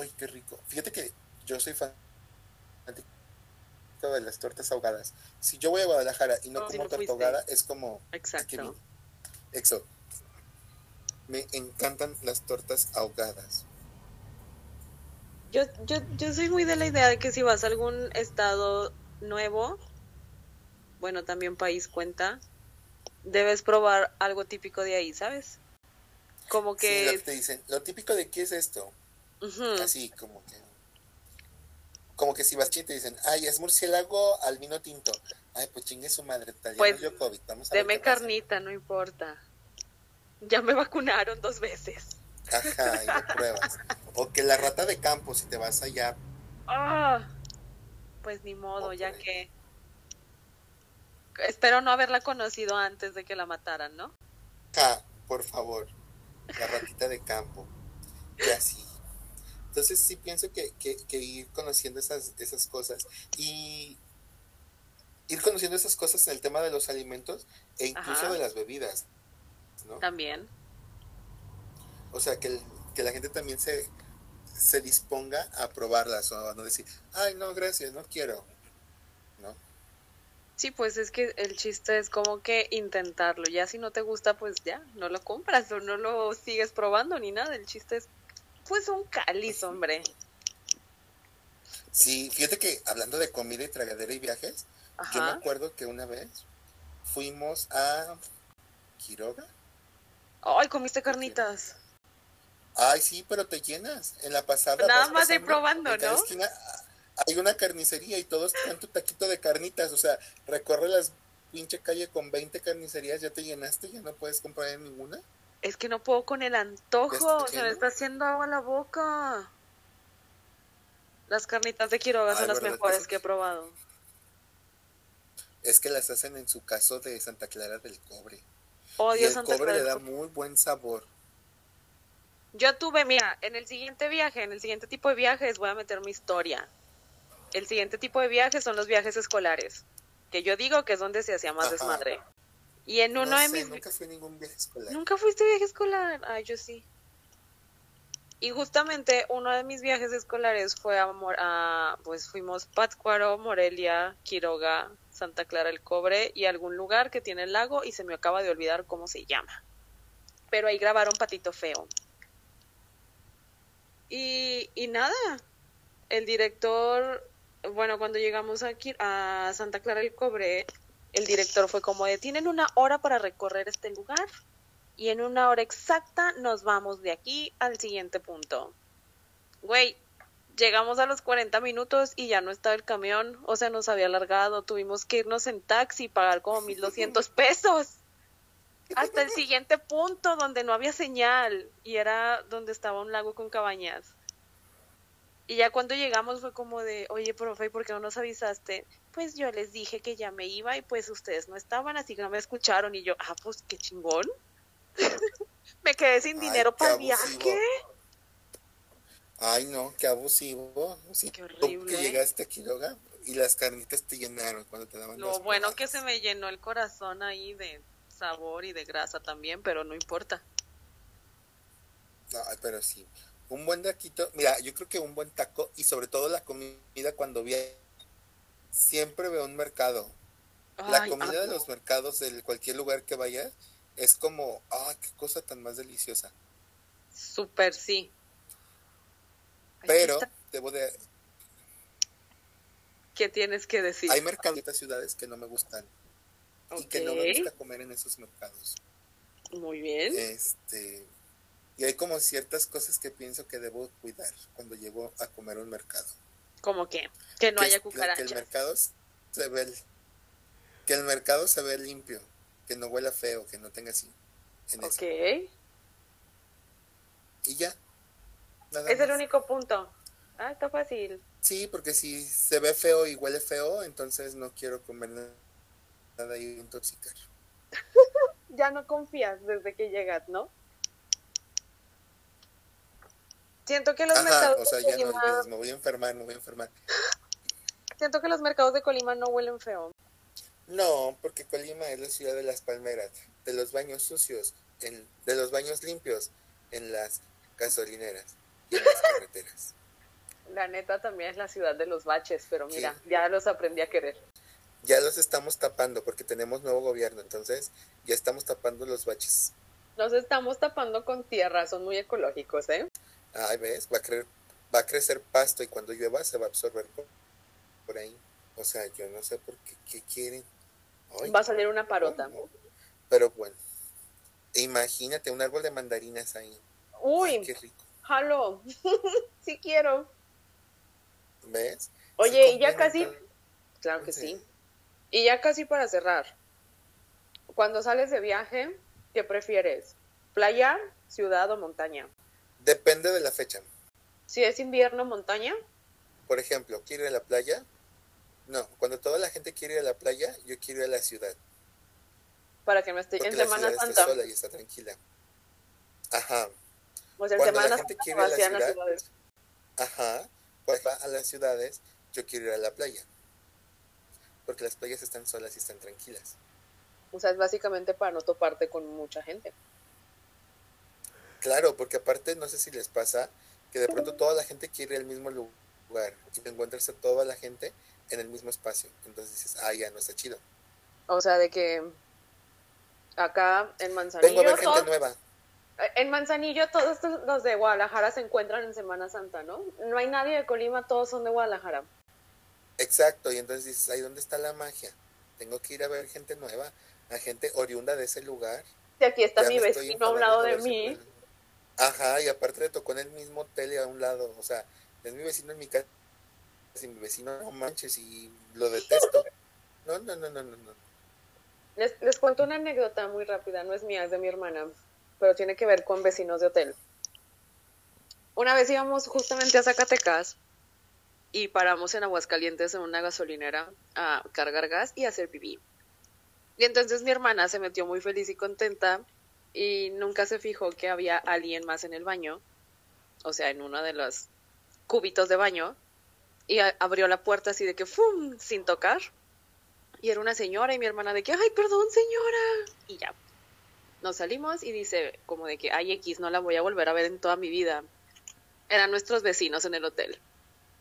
Ay, qué rico. Fíjate que yo soy fanático de las tortas ahogadas. Si yo voy a Guadalajara y no como torta ahogada, es como... Exacto. Exo. Me encantan las tortas ahogadas. Yo, yo, yo soy muy de la idea de que si vas a algún estado nuevo, bueno, también país cuenta, debes probar algo típico de ahí, ¿sabes? Como que... te dicen, lo típico de qué es esto. Así, como que como que si vas y te dicen, ay, es murciélago al vino tinto. Ay, pues chingue su madre, tal Pues, yo COVID, vamos a Deme pasa. carnita, no importa. Ya me vacunaron dos veces. Ajá, y lo pruebas. O que la rata de campo, si te vas allá, Ah, pues ni modo, ya que. Espero no haberla conocido antes de que la mataran, ¿no? ja, por favor, la ratita de campo. Y así. Entonces sí pienso que, que, que ir conociendo esas, esas cosas y ir conociendo esas cosas en el tema de los alimentos e incluso Ajá. de las bebidas, ¿no? También. O sea, que, el- que la gente también se, se disponga a probarlas o a no decir, ay, no, gracias, no quiero. ¿No? Sí, pues es que el chiste es como que intentarlo. Ya si no te gusta, pues ya, no lo compras o no lo sigues probando ni nada. El chiste es, pues un cáliz, hombre. Sí, fíjate que hablando de comida y tragadera y viajes, yo me acuerdo que una vez fuimos a Quiroga. Ay, comiste carnitas. Ay, sí, pero te llenas. En la pasada. Nada más pasando, probando, ¿no? esquina hay una carnicería y todos traen tu taquito de carnitas. O sea, recorre las pinche calle con 20 carnicerías, ya te llenaste, ya no puedes comprar en ninguna. Es que no puedo con el antojo, ¿Ya está se me está haciendo agua la boca. Las carnitas de Quiroga son las ¿verdad que mejores que he probado. Es que las hacen en su caso de Santa Clara del Cobre. y Odio el Santa cobre Clara le da muy buen sabor. Yo tuve, mira, en el siguiente viaje, en el siguiente tipo de viajes voy a meter mi historia. El siguiente tipo de viajes son los viajes escolares, que yo digo que es donde se hacía más Ajá. desmadre. Y en uno no de sé, mis nunca fui a ningún viaje escolar. ¿Nunca fuiste viaje escolar? Ay, yo sí. Y justamente uno de mis viajes escolares fue a, Mor- a pues fuimos Pátzcuaro, Morelia, Quiroga, Santa Clara el Cobre y algún lugar que tiene el lago y se me acaba de olvidar cómo se llama. Pero ahí grabaron Patito Feo. Y, y nada, el director, bueno, cuando llegamos aquí a Santa Clara el Cobre, el director fue como de, tienen una hora para recorrer este lugar y en una hora exacta nos vamos de aquí al siguiente punto. Güey, llegamos a los 40 minutos y ya no estaba el camión, o sea, nos había alargado, tuvimos que irnos en taxi y pagar como 1200 pesos. Hasta el siguiente punto donde no había señal y era donde estaba un lago con cabañas. Y ya cuando llegamos fue como de, oye, profe, ¿por qué no nos avisaste? Pues yo les dije que ya me iba y pues ustedes no estaban, así que no me escucharon. Y yo, ah, pues qué chingón. me quedé sin Ay, dinero para el viaje. Ay, no, qué abusivo. Sí, Qué horrible. que llegaste a Quiroga y las carnitas te llenaron cuando te daban Lo bueno que se me llenó el corazón ahí de sabor y de grasa también, pero no importa. Ay, pero sí. Un buen taquito, mira, yo creo que un buen taco y sobre todo la comida cuando vi siempre veo un mercado. La comida de los mercados de cualquier lugar que vayas es como, ay, qué cosa tan más deliciosa. Súper sí. Pero ¿qué, está- debo de, qué tienes que decir? hay mercados en estas ciudades que no me gustan y que no me gusta comer en esos mercados. Muy bien. Este, y hay como ciertas cosas que pienso que debo cuidar cuando llego a comer a un mercado. ¿Cómo que? Que no que, haya es- que el cucarachas. mercado se ve que el mercado se ve limpio, que no huela feo, que no tenga así. En eso. Ok. Y ya. Nada Es el único punto. Ah, está fácil. Sí, porque si se ve feo y huele feo, entonces no quiero comer na- nada y intoxicar. Ya no confías desde que llegas, ¿no? Siento que los Ajá, mercados o sea, de ya no Colima, me voy a enfermar, me voy a enfermar. siento que los mercados de Colima no huelen feo. No, porque Colima es la ciudad de las palmeras, de los baños sucios, en, de los baños limpios en las gasolineras y en las carreteras. La neta también es la ciudad de los baches, pero Sí. mira, ya los aprendí a querer. Ya los estamos tapando porque tenemos nuevo gobierno, entonces ya estamos tapando los baches. Nos estamos tapando con tierra, son muy ecológicos, ¿eh? Ay, ves, va a, creer, va a crecer pasto y cuando llueva se va a absorber por, por ahí. O sea, yo no sé por qué, qué quieren. Ay, Va a salir una parota. Pero bueno, imagínate un árbol de mandarinas ahí. Ay, Uy, qué rico. jalo. sí quiero. ¿Ves? Oye, y ya casi, claro que sí. Y ya casi para cerrar, cuando sales de viaje, ¿qué prefieres? ¿Playa, ciudad o montaña? Depende de la fecha. Si es invierno, montaña. Por ejemplo, ¿quiero ir a la playa? No, cuando toda la gente quiere ir a la playa, yo quiero ir a la ciudad. Para que no esté en Semana Santa. Esté sola y está tranquila. Ajá. Pues en cuando la gente quiere ir a la ciudad, Ajá. Pues va a las ciudades, yo quiero ir a la playa. Porque las playas están solas y están tranquilas. O sea, es básicamente para no toparte con mucha gente. Claro, porque aparte no sé si les pasa que de pronto toda la gente quiere ir al mismo lugar y encuentrarse toda la gente en el mismo espacio. Entonces dices, ah, ya no está chido. O sea, de que acá en Manzanillo. Vengo a ver gente nueva. En Manzanillo todos los de Guadalajara se encuentran en Semana Santa, ¿no? No hay nadie de Colima, todos son de Guadalajara. Exacto, y entonces dices, ahí dónde está la magia. Tengo que ir a ver gente nueva, a gente oriunda de ese lugar. Y aquí está mi vecino a un lado de mí. Ajá, y aparte le tocó en el mismo hotel y a un lado, o sea, es mi vecino en mi casa, y mi vecino no manches y lo detesto. No, no, no, no, no. no. Les, les cuento una anécdota muy rápida, no es mía, es de mi hermana, pero tiene que ver con vecinos de hotel. Una vez íbamos justamente a Zacatecas y paramos en Aguascalientes en una gasolinera a cargar gas y hacer pipí. Y entonces mi hermana se metió muy feliz y contenta y nunca se fijó que había alguien más en el baño, o sea, en uno de los cubitos de baño, y abrió la puerta así de que ¡fum! sin tocar. Y era una señora y mi hermana de que, ay, perdón señora. Y ya. Nos salimos y dice como de que, ay, X, no la voy a volver a ver en toda mi vida. Eran nuestros vecinos en el hotel.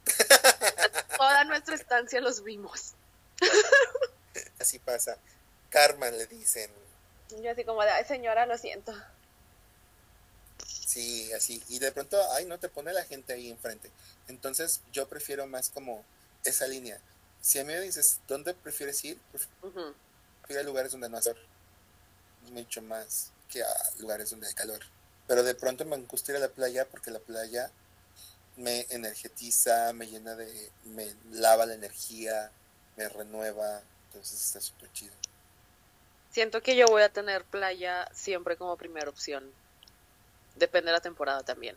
Toda nuestra estancia los vimos. Así pasa. Karma le dicen. Yo así como de, ay señora, lo siento. Sí, así. Y de pronto, ay, no te pone la gente ahí enfrente. Entonces yo prefiero más como esa línea. Si a mí me dices, ¿dónde prefieres ir? Prefiero lugares donde no hace mucho más que a lugares donde hay calor. Pero de pronto me gusta ir a la playa porque la playa me energetiza, me llena de, me lava la energía, me renueva, entonces está súper chido. Siento que yo voy a tener playa siempre como primera opción. Depende de la temporada también.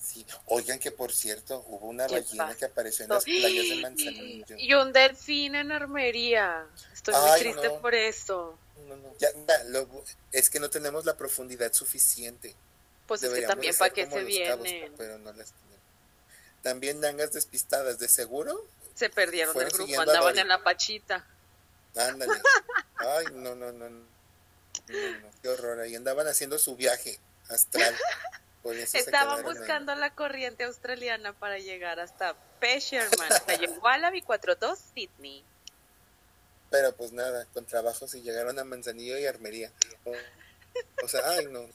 Sí. Oigan que por cierto, hubo una ballena que apareció en las playas de Manzanillo. Y un delfín en armería. Estoy muy triste por eso. No, no. Ya, es que no tenemos la profundidad suficiente. Pues es que también para qué se vienen. pero no las. También dangas despistadas, de seguro. Se perdieron del grupo, andaban en la pachita. Ándale. Ay, no, no, no, no. Qué horror. Ahí andaban haciendo su viaje astral. Estaban buscando la corriente australiana para llegar hasta Pesherman, hasta Wallaby 42, Sydney. Pero pues nada, con trabajo se llegaron a Manzanillo y Armería. O, sea, ay no.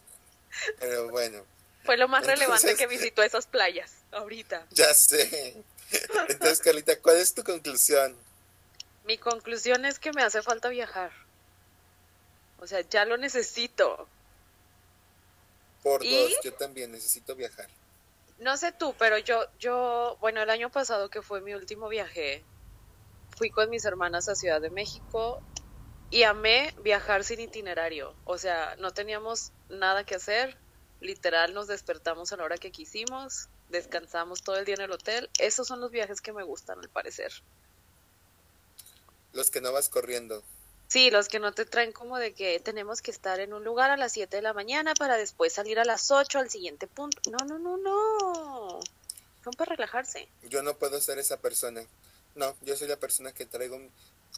Pero bueno. Fue lo más relevante que visitó esas playas ahorita. Ya sé. Entonces, Carlita, ¿cuál es tu conclusión? Mi conclusión es que me hace falta viajar. O sea, ya lo necesito. Por dos, yo también necesito viajar. No sé tú, pero yo, yo, bueno, el año pasado que fue mi último viaje, fui con mis hermanas a Ciudad de México y amé viajar sin itinerario. O sea, no teníamos nada que hacer. Literal, nos despertamos a la hora que quisimos, descansamos todo el día en el hotel. Esos son los viajes que me gustan, al parecer. Los que no vas corriendo. Sí, los que no te traen como de que tenemos que estar en un lugar a las 7 de la mañana para después salir a las 8 al siguiente punto. No, no, no, no. Son para relajarse. Yo no puedo ser esa persona. No, yo soy la persona que traigo.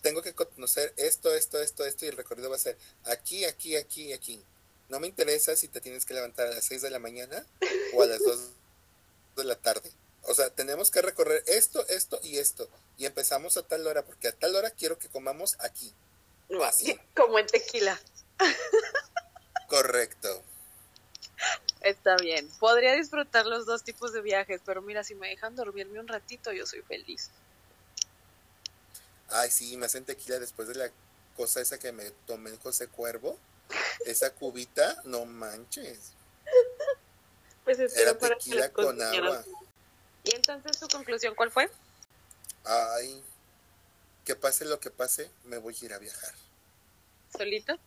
Tengo que conocer esto, esto, esto, esto y el recorrido va a ser aquí, aquí, aquí, aquí. No me interesa si te tienes que levantar a las 6 de la mañana o a las 2 de la tarde. O sea, tenemos que recorrer esto, esto y esto. Y empezamos a tal hora, porque a tal hora quiero que comamos aquí. Así. Como en tequila. Correcto. Está bien. Podría disfrutar los dos tipos de viajes, pero mira, si me dejan dormirme un ratito, yo soy feliz. Ay, sí, me hacen tequila después de la cosa esa que me tomé en José Cuervo. Esa cubita, no manches. Pues Era tequila con agua. ¿Y entonces tu conclusión cuál fue? Ay, que pase lo que pase, me voy a ir a viajar. ¿Solito?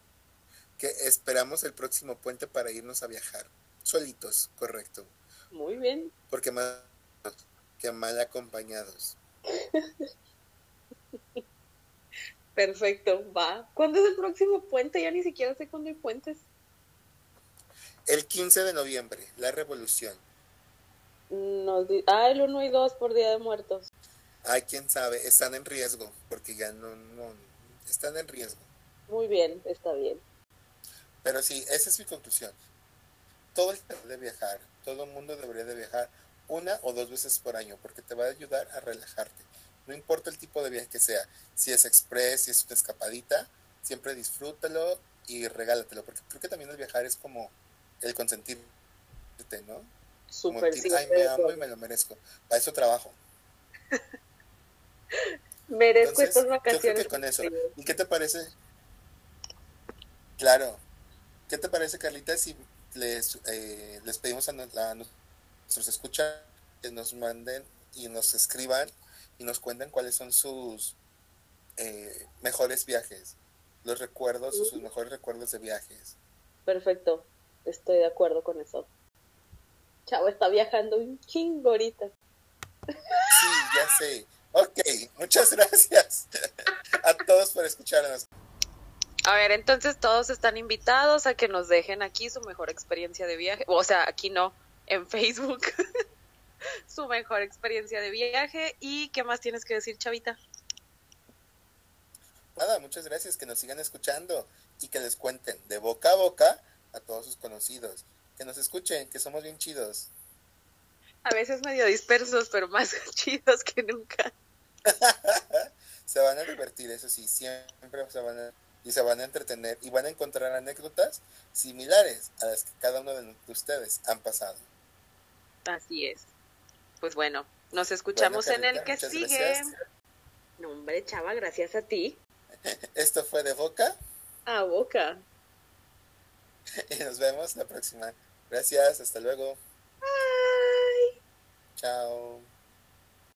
Que esperamos el próximo puente para irnos a viajar. Solitos, correcto. Muy bien. Porque más que mal acompañados. Perfecto, va. ¿Cuándo es el próximo puente? Ya ni siquiera sé cuándo hay puentes. El 15 de noviembre, la revolución. Nos ah, el 1 y 2 por Día de Muertos. Ay, quién sabe, están en riesgo, porque ya no, no, están en riesgo. Muy bien, está bien. Pero sí, esa es mi conclusión. Todo el mundo debe viajar, todo el mundo debería de viajar una o dos veces por año, porque te va a ayudar a relajarte. No importa el tipo de viaje que sea, si es express, si es una escapadita, siempre disfrútalo y regálatelo, porque creo que también el viajar es como el consentirte, ¿no? Super, ay, me amo y me lo merezco. Para eso trabajo. merezco estas vacaciones. con eso. ¿Y qué te parece? Claro. ¿Qué te parece, Carlita, si les, eh, les pedimos a, nuestros escuchas que nos manden y nos escriban y nos cuenten cuáles son sus eh, mejores viajes, los recuerdos o sus mejores recuerdos de viajes? Perfecto, estoy de acuerdo con eso. Chavo está viajando un chingo ahorita. Sí, ya sé. Ok, muchas gracias a todos por escucharnos. A ver, entonces todos están invitados a que nos dejen aquí su mejor experiencia de viaje. O sea, aquí no, en Facebook. su mejor experiencia de viaje. ¿Y qué más tienes que decir, Chavita? Nada, muchas gracias. Que nos sigan escuchando y que les cuenten de boca a boca a todos sus conocidos que nos escuchen, que somos bien chidos. A veces medio dispersos, pero más chidos que nunca. se van a divertir, eso sí, siempre se van a, y se van a entretener y van a encontrar anécdotas similares a las que cada uno de ustedes han pasado. Así es. Pues bueno, nos escuchamos en el que sigue. No, hombre, chava, gracias a ti. Esto fue de boca a boca. Y nos vemos la próxima. Gracias, hasta luego. Chao.